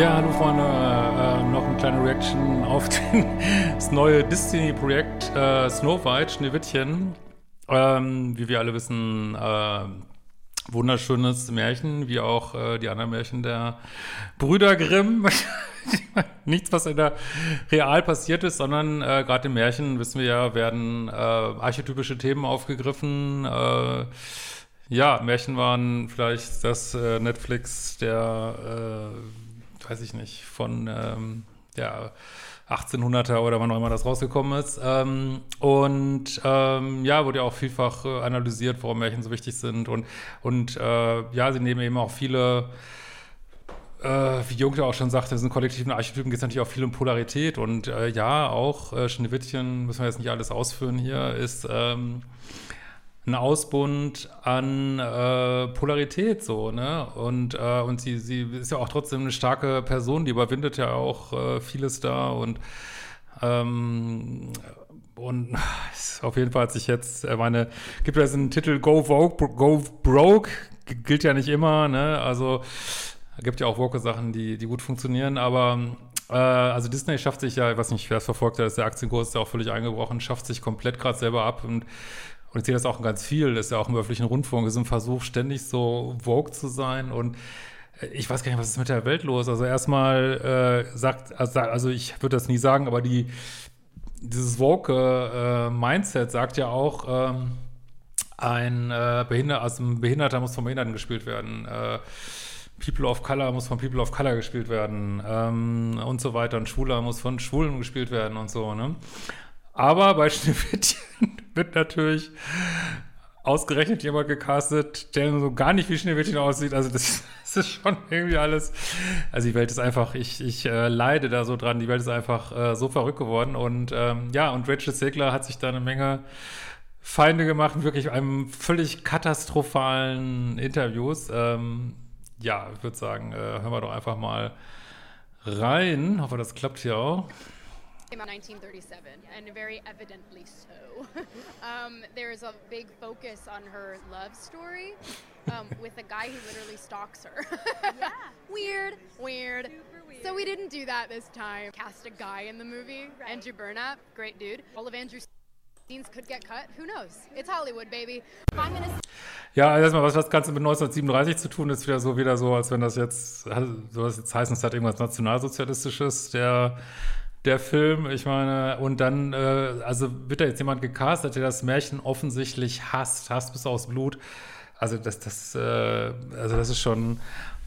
Ja, hallo Freunde, äh, noch eine kleine Reaction auf den, das neue Disney-Projekt äh, Snow White, Schneewittchen. Ähm, wie wir alle wissen, äh, wunderschönes Märchen, wie auch äh, die anderen Märchen der Brüder Grimm. Nichts, was in der Real passiert ist, sondern äh, gerade im Märchen, wissen wir ja, werden äh, archetypische Themen aufgegriffen. Äh, ja, Märchen waren vielleicht das äh, Netflix der, äh, weiß ich nicht, von ähm, ja, 1800er oder wann auch immer das rausgekommen ist. Ähm, und ähm, ja, wurde ja auch vielfach äh, analysiert, warum Märchen so wichtig sind. Und, und äh, ja, sie nehmen eben auch viele äh, wie Jung auch schon sagte, diesen kollektiven Archetypen geht es natürlich auch viel um Polarität und äh, ja, auch äh, Schneewittchen, müssen wir jetzt nicht alles ausführen hier, ist ähm, ein Ausbund an äh, Polarität so, ne? Und, äh, und sie, sie ist ja auch trotzdem eine starke Person, die überwindet ja auch äh, vieles da und ähm, und auf jeden Fall hat sich jetzt, äh, meine, gibt ja diesen Titel Go Vogue, Go Broke, gilt ja nicht immer, ne? Also gibt ja auch Woke-Sachen, die, die gut funktionieren, aber äh, also Disney schafft sich ja, ich weiß nicht, wer es verfolgt hat, der Aktienkurs ist ja auch völlig eingebrochen, schafft sich komplett gerade selber ab und und ich sehe das auch ganz viel, das ist ja auch im öffentlichen Rundfunk, ist ein Versuch, ständig so Vogue zu sein und äh, ich weiß gar nicht, was ist mit der Welt los. Also erstmal äh, sagt, also, also ich würde das nie sagen, aber die, dieses Woke-Mindset äh, sagt ja auch, ähm, ein, äh, Behinder, also ein Behinderter muss vom Behinderten gespielt werden. Äh, People of Color muss von People of Color gespielt werden ähm, und so weiter. Ein Schwuler muss von Schwulen gespielt werden und so. Ne? Aber bei Schneewittchen wird natürlich ausgerechnet jemand gecastet, der so gar nicht wie Schneewittchen aussieht. Also das, das ist schon irgendwie alles. Also die Welt ist einfach, ich, ich äh, leide da so dran. Die Welt ist einfach äh, so verrückt geworden. Und ähm, ja, und Rachel Segler hat sich da eine Menge Feinde gemacht, wirklich einem völlig katastrophalen Interviews. Ähm, ja, ich würde sagen, äh, hören wir doch einfach mal rein. Hoffe, das klappt hier auch. Came out in 1937, and very evidently so. um, there's a big focus on her love story um, with a guy who literally stalks her. yeah. Weird, weird. weird. So we didn't do that this time. Cast a guy in the movie, Right. Andrew Burnap, great dude. All of Andrew's scenes could get cut. Who knows? It's Hollywood, baby. If I'm gonna Ja, also erstmal, was hat das Ganze mit 1937 zu tun? Ist wieder so, wieder so, als wenn das jetzt, soll das jetzt heißen, es hat irgendwas Nationalsozialistisches, der, der Film. Ich meine, und dann, äh, also wird da jetzt jemand gecastet, der das Märchen offensichtlich hasst, hasst bis aufs Blut. Also das, das, äh, also das ist schon.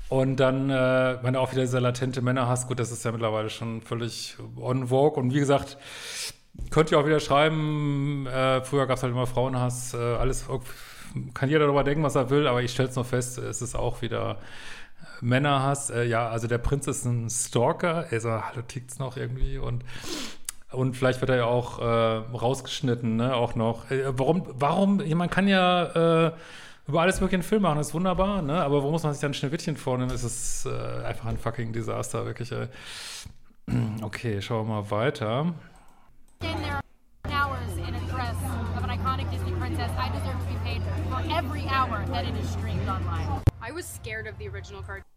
Und dann, äh, meine auch wieder dieser latente Männerhass, gut, das ist ja mittlerweile schon völlig on vogue. Und wie gesagt, könnt ihr auch wieder schreiben, äh, früher gab es halt immer Frauenhass, äh, alles kann jeder darüber denken, was er will, aber ich stelle es noch fest, es ist auch wieder Männerhass. Äh, ja, also der Prinz ist ein Stalker, also hallo, tickt's noch irgendwie und und vielleicht wird er ja auch äh, rausgeschnitten, ne, auch noch. Äh, warum, warum, man kann ja äh, über alles mögliche einen Film machen, das ist wunderbar, ne, aber warum muss man sich dann Schneewittchen vornehmen? Es ist äh, einfach ein fucking Desaster, wirklich, ey. Okay, schauen wir mal weiter. hours in a dress of an iconic Disney princess, I deserve to be paid for every hour that it is streamed online. I was scared of the original cartoon.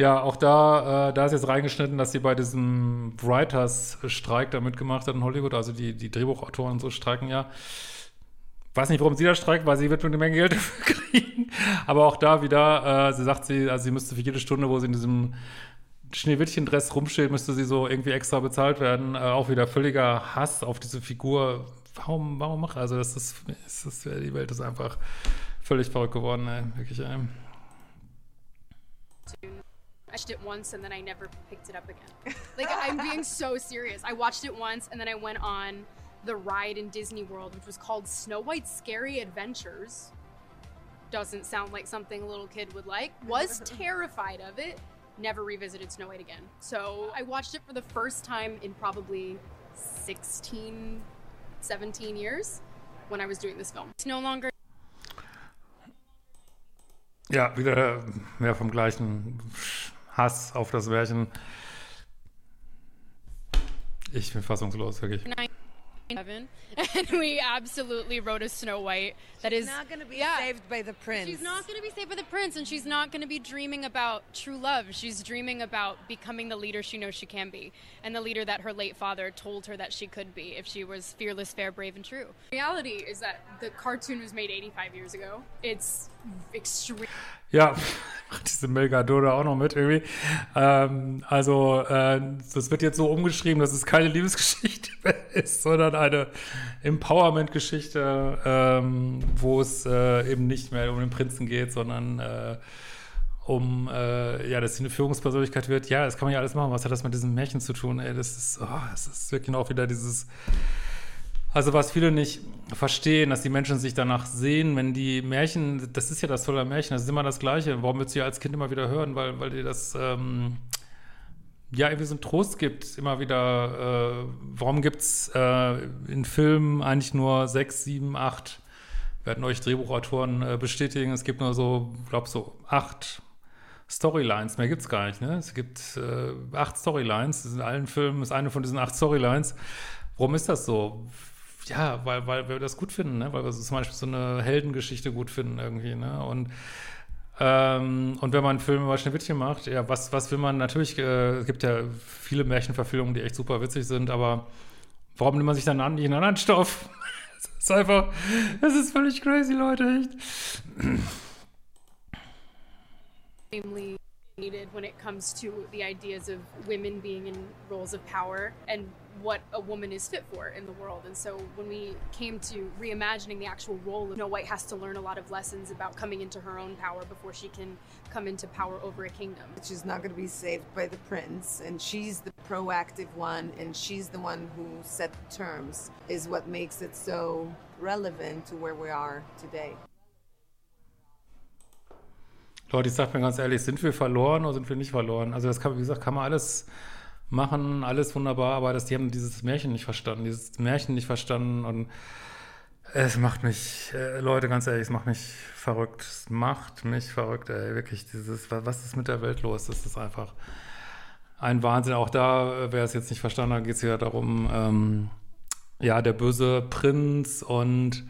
Ja, auch da, äh, da ist jetzt reingeschnitten, dass sie bei diesem Writers-Streik da mitgemacht hat in Hollywood, also die, die Drehbuchautoren und so streiken ja. Weiß nicht, warum sie da streikt, weil sie wird eine Menge Geld dafür kriegen. Aber auch da wieder, äh, sie sagt sie, also sie müsste für jede Stunde, wo sie in diesem Schneewittchen-Dress rumsteht, müsste sie so irgendwie extra bezahlt werden. Äh, auch wieder völliger Hass auf diese Figur. Warum, warum macht also das ist, das ist die Welt ist einfach völlig verrückt geworden, ey. wirklich, ey. Watched it once and then I never picked it up again. Like I'm being so serious. I watched it once and then I went on the ride in Disney World, which was called Snow White's Scary Adventures. Doesn't sound like something a little kid would like. Was terrified of it. Never revisited Snow White again. So I watched it for the first time in probably 16, 17 years when I was doing this film. It's no longer Ja, wieder mehr vom gleichen Hass auf das Märchen. Ich bin fassungslos, wirklich. Seven, and we absolutely wrote a Snow White that is She's not going to be yeah. saved by the prince. She's not going to be saved by the prince, and she's not going to be dreaming about true love. She's dreaming about becoming the leader she knows she can be, and the leader that her late father told her that she could be if she was fearless, fair, brave, and true. Reality is that the cartoon was made 85 years ago. It's extreme. Ja, diese Melgadora auch noch mit irgendwie. Ähm, also, äh, das wird jetzt so umgeschrieben, dass es keine Liebesgeschichte mehr ist, sondern eine Empowerment-Geschichte, ähm, wo es äh, eben nicht mehr um den Prinzen geht, sondern äh, um, äh, ja, dass sie eine Führungspersönlichkeit wird. Ja, das kann man ja alles machen. Was hat das mit diesem Märchen zu tun? Ey, das ist, oh, das ist wirklich auch wieder dieses also was viele nicht verstehen, dass die Menschen sich danach sehen, wenn die Märchen, das ist ja das tolle Märchen, das ist immer das Gleiche. Warum willst du ja als Kind immer wieder hören? Weil, weil dir das ähm, ja irgendwie so einen Trost gibt, immer wieder. Äh, warum gibt es äh, in Filmen eigentlich nur sechs, sieben, acht, werden euch Drehbuchautoren äh, bestätigen, es gibt nur so, glaube so acht Storylines, mehr gibt es gar nicht. Ne? Es gibt äh, acht Storylines, in allen Filmen ist eine von diesen acht Storylines. Warum ist das so? Ja, weil, weil wir das gut finden, ne? weil wir so zum Beispiel so eine Heldengeschichte gut finden irgendwie, ne? Und ähm, und wenn man einen Film über Schneewittchen macht, ja, was, was will man natürlich, äh, es gibt ja viele Märchenverfilmungen, die echt super witzig sind, aber warum nimmt man sich dann an, nicht einen anderen Stoff? Es ist einfach, es ist völlig crazy, Leute, echt. needed when it comes to the ideas of women being in roles of power and what a woman is fit for in the world. And so when we came to reimagining the actual role of Snow White has to learn a lot of lessons about coming into her own power before she can come into power over a kingdom. She's not going to be saved by the prince, and she's the proactive one, and she's the one who set the terms, is what makes it so relevant to where we are today. Leute, ich sag mir ganz ehrlich, sind wir verloren oder sind wir nicht verloren? Also das kann, wie gesagt, kann man alles machen, alles wunderbar, aber das, die haben dieses Märchen nicht verstanden, dieses Märchen nicht verstanden und es macht mich, äh, Leute, ganz ehrlich, es macht mich verrückt. Es macht mich verrückt, ey, wirklich. Dieses, was ist mit der Welt los? Das ist einfach ein Wahnsinn. Auch da, wer es jetzt nicht verstanden hat, geht es ja darum, ähm, ja, der böse Prinz und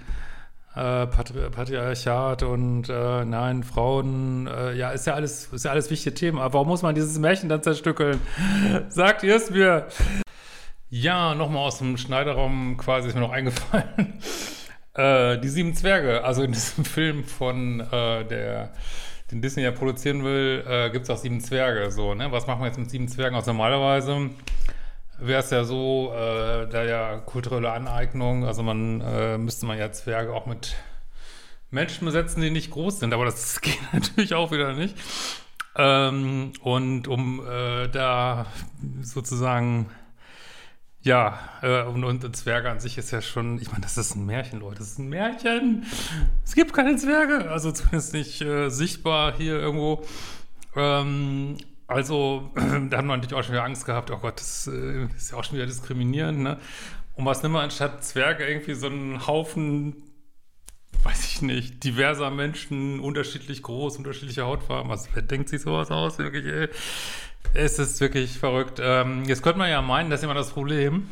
äh, Patri Patriarchat und äh, nein, Frauen, äh, ja, ist ja alles, ist ja alles wichtige Themen. Aber warum muss man dieses Märchen dann zerstückeln? Sagt ihr es mir? Ja, nochmal aus dem Schneiderraum quasi ist mir noch eingefallen. Äh, die sieben Zwerge, also in diesem Film von äh, der, den Disney ja produzieren will, äh, gibt es auch sieben Zwerge. So, ne? Was machen wir jetzt mit sieben Zwergen? Also normalerweise wäre es ja so, äh, da ja kulturelle Aneignung, also man äh, müsste man ja Zwerge auch mit Menschen besetzen, die nicht groß sind, aber das geht natürlich auch wieder nicht. Ähm, und um äh, da sozusagen ja, äh, und, und Zwerge an sich ist ja schon, ich meine, das ist ein Märchen, Leute, das ist ein Märchen. Es gibt keine Zwerge, also zumindest nicht äh, sichtbar hier irgendwo. Ähm, also, da haben wir natürlich auch schon wieder Angst gehabt, oh Gott, das äh, ist ja auch schon wieder diskriminierend, ne? Und was nimmt man anstatt Zwerge irgendwie so einen Haufen, weiß ich nicht, diverser Menschen, unterschiedlich groß, unterschiedliche Hautfarben. Was, wer denkt sich sowas aus? Wirklich, ey. Es ist wirklich verrückt. Ähm, jetzt könnte man ja meinen, das ist immer das Problem,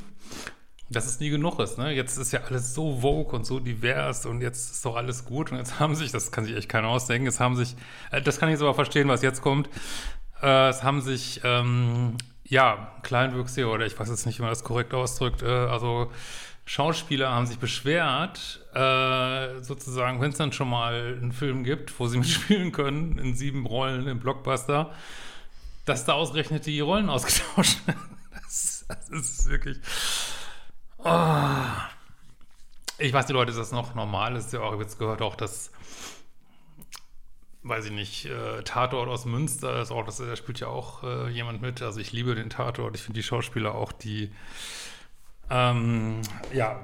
dass es nie genug ist. Ne? Jetzt ist ja alles so vogue und so divers und jetzt ist doch alles gut. Und jetzt haben sich, das kann sich echt keiner ausdenken, jetzt haben sich, äh, das kann ich sogar verstehen, was jetzt kommt. Äh, es haben sich, ähm, ja, Kleinwüchsige oder ich weiß jetzt nicht, wie man das korrekt ausdrückt, äh, also Schauspieler haben sich beschwert, äh, sozusagen, wenn es dann schon mal einen Film gibt, wo sie mitspielen können, in sieben Rollen im Blockbuster, dass da ausgerechnet die Rollen ausgetauscht werden. Das, das ist wirklich. Oh. Ich weiß, die Leute, ist das noch normal? ist ja auch jetzt gehört auch, dass weiß ich nicht, äh, Tatort aus Münster ist auch, das, da spielt ja auch äh, jemand mit. Also ich liebe den Tatort. Ich finde die Schauspieler auch, die ähm, ja,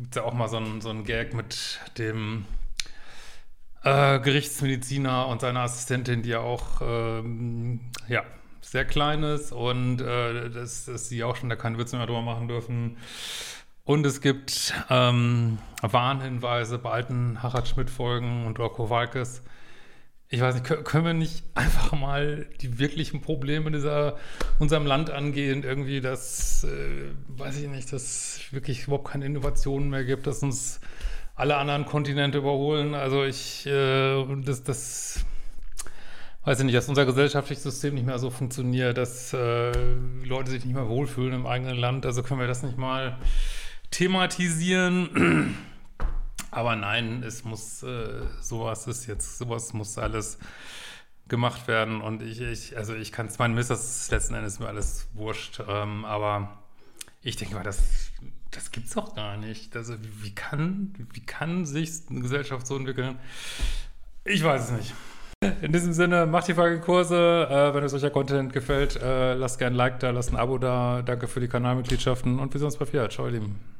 gibt ja auch mal so ein, so ein Gag mit dem äh, Gerichtsmediziner und seiner Assistentin, die ja auch ähm, ja, sehr klein ist und äh, dass, dass sie auch schon da keine Witze mehr drüber machen dürfen. Und es gibt ähm, Warnhinweise bei alten Harald Schmidt-Folgen und Rocco Walkes. Ich weiß nicht, können wir nicht einfach mal die wirklichen Probleme dieser, unserem Land angehen? Irgendwie, dass, äh, weiß ich nicht, dass wirklich überhaupt keine Innovationen mehr gibt, dass uns alle anderen Kontinente überholen. Also ich, äh, das, das, weiß ich nicht, dass unser gesellschaftliches System nicht mehr so funktioniert, dass äh, Leute sich nicht mehr wohlfühlen im eigenen Land. Also können wir das nicht mal thematisieren? Aber nein, es muss, äh, sowas ist jetzt, sowas muss alles gemacht werden. Und ich, ich also ich kann es, mein Mist, das ist letzten Endes mir alles wurscht. Ähm, aber ich denke mal, das, das es doch gar nicht. Also wie, kann, wie kann sich eine Gesellschaft so entwickeln? Ich weiß es nicht. In diesem Sinne, macht die Folgekurse. Äh, wenn euch solcher Content gefällt, äh, lasst gerne ein Like da, lasst ein Abo da. Danke für die Kanalmitgliedschaften und wir sehen uns bei Fiat. Ciao, ihr Lieben.